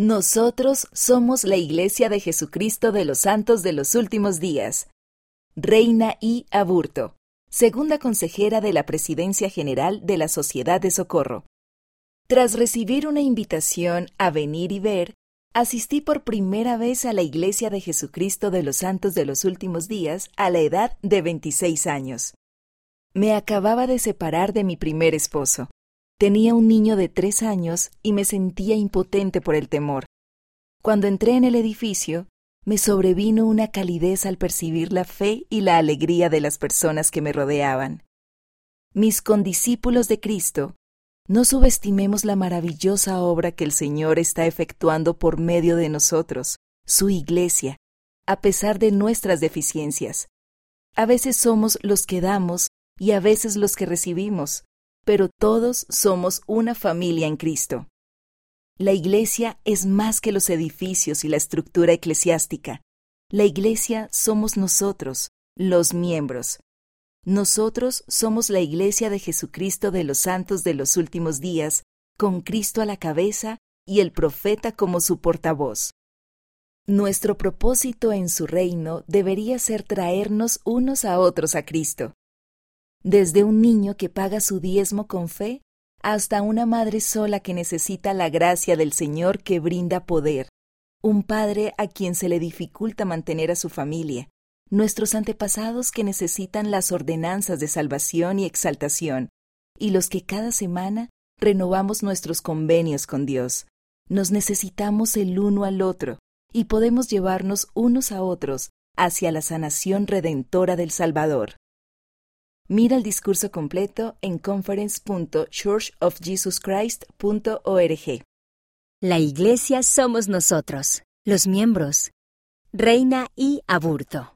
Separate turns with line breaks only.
Nosotros somos la Iglesia de Jesucristo de los Santos de los Últimos Días. Reina I. Aburto, segunda consejera de la Presidencia General de la Sociedad de Socorro. Tras recibir una invitación a venir y ver, asistí por primera vez a la Iglesia de Jesucristo de los Santos de los Últimos Días a la edad de 26 años. Me acababa de separar de mi primer esposo. Tenía un niño de tres años y me sentía impotente por el temor. Cuando entré en el edificio, me sobrevino una calidez al percibir la fe y la alegría de las personas que me rodeaban. Mis condiscípulos de Cristo, no subestimemos la maravillosa obra que el Señor está efectuando por medio de nosotros, su iglesia, a pesar de nuestras deficiencias. A veces somos los que damos y a veces los que recibimos pero todos somos una familia en Cristo. La Iglesia es más que los edificios y la estructura eclesiástica. La Iglesia somos nosotros, los miembros. Nosotros somos la Iglesia de Jesucristo de los santos de los últimos días, con Cristo a la cabeza y el profeta como su portavoz. Nuestro propósito en su reino debería ser traernos unos a otros a Cristo desde un niño que paga su diezmo con fe hasta una madre sola que necesita la gracia del Señor que brinda poder, un padre a quien se le dificulta mantener a su familia, nuestros antepasados que necesitan las ordenanzas de salvación y exaltación, y los que cada semana renovamos nuestros convenios con Dios. Nos necesitamos el uno al otro y podemos llevarnos unos a otros hacia la sanación redentora del Salvador. Mira el discurso completo en conference.churchofjesuschrist.org.
La Iglesia somos nosotros, los miembros. Reina y Aburto.